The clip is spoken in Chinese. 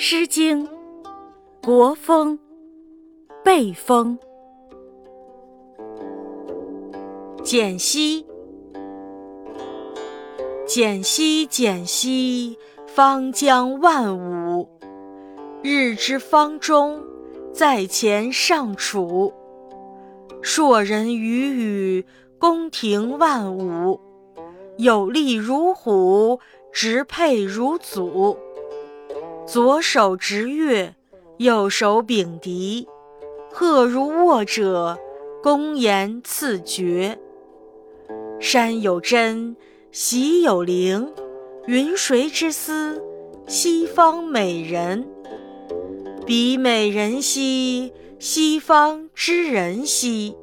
诗经·国风·背风。简兮，简兮，简兮，方将万物。日之方中，在前上楚。硕人与宇，宫廷万舞。有力如虎，直佩如祖。左手执月，右手秉笛，鹤如握者，公言赐爵。山有真，喜有灵，云谁之思？西方美人。彼美人兮，西方之人兮。